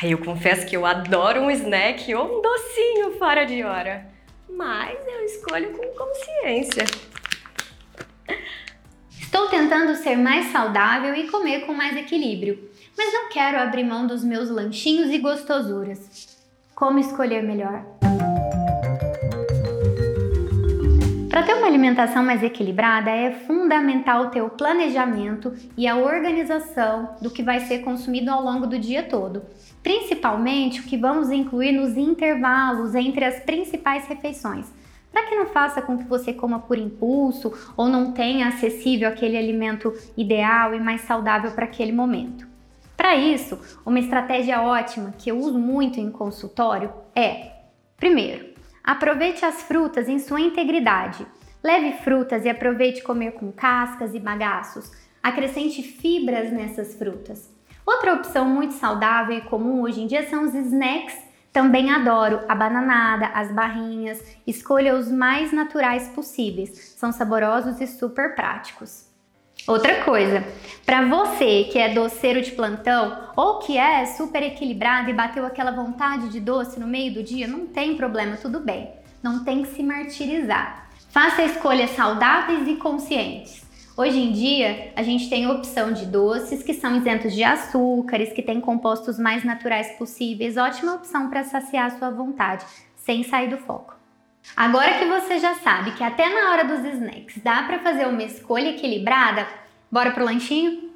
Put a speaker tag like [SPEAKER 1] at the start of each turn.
[SPEAKER 1] Ai, eu confesso que eu adoro um snack ou um docinho fora de hora, mas eu escolho com consciência.
[SPEAKER 2] Estou tentando ser mais saudável e comer com mais equilíbrio, mas não quero abrir mão dos meus lanchinhos e gostosuras. Como escolher melhor? Para ter uma alimentação mais equilibrada, é fundamental ter o planejamento e a organização do que vai ser consumido ao longo do dia todo, principalmente o que vamos incluir nos intervalos entre as principais refeições, para que não faça com que você coma por impulso ou não tenha acessível aquele alimento ideal e mais saudável para aquele momento. Para isso, uma estratégia ótima que eu uso muito em consultório é: primeiro, aproveite as frutas em sua integridade. Leve frutas e aproveite comer com cascas e bagaços. Acrescente fibras nessas frutas. Outra opção muito saudável e comum hoje em dia são os snacks. Também adoro a bananada, as barrinhas. Escolha os mais naturais possíveis. São saborosos e super práticos. Outra coisa, para você que é doceiro de plantão ou que é super equilibrado e bateu aquela vontade de doce no meio do dia, não tem problema, tudo bem. Não tem que se martirizar. Faça escolhas saudáveis e conscientes. Hoje em dia, a gente tem opção de doces que são isentos de açúcares, que têm compostos mais naturais possíveis, ótima opção para saciar a sua vontade, sem sair do foco. Agora que você já sabe que até na hora dos snacks dá para fazer uma escolha equilibrada, bora pro lanchinho?